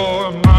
for